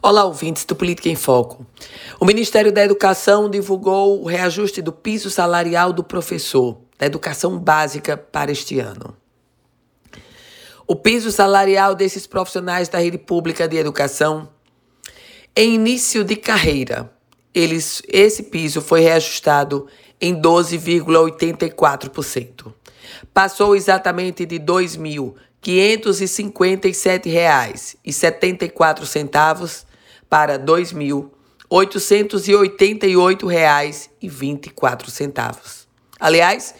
Olá, ouvintes do Política em Foco. O Ministério da Educação divulgou o reajuste do piso salarial do professor da educação básica para este ano. O piso salarial desses profissionais da rede pública de educação, em início de carreira, eles, esse piso foi reajustado em 12,84%. Passou exatamente de R$ 2.557,74 para R$ 2.888,24. Aliás,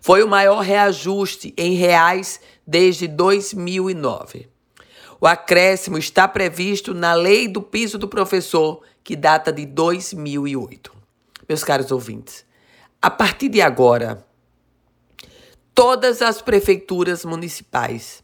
foi o maior reajuste em reais desde 2009. O acréscimo está previsto na Lei do Piso do Professor, que data de 2008. Meus caros ouvintes, a partir de agora, todas as prefeituras municipais,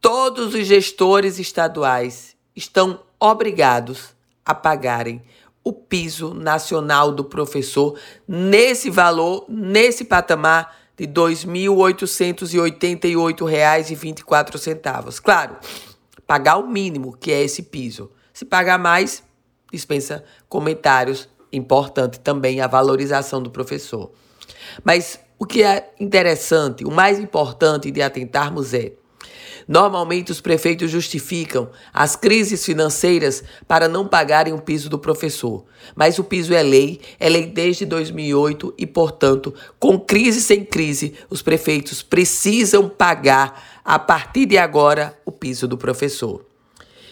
todos os gestores estaduais estão obrigados a pagarem o piso nacional do professor nesse valor, nesse patamar de R$ 2.888,24. Claro, pagar o mínimo, que é esse piso. Se pagar mais, dispensa comentários. Importante também a valorização do professor. Mas o que é interessante, o mais importante de atentarmos é Normalmente, os prefeitos justificam as crises financeiras para não pagarem o piso do professor. Mas o piso é lei, é lei desde 2008 e, portanto, com crise sem crise, os prefeitos precisam pagar, a partir de agora, o piso do professor.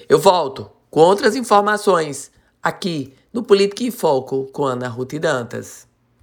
Eu volto com outras informações aqui no Política em Foco com Ana Ruth Dantas.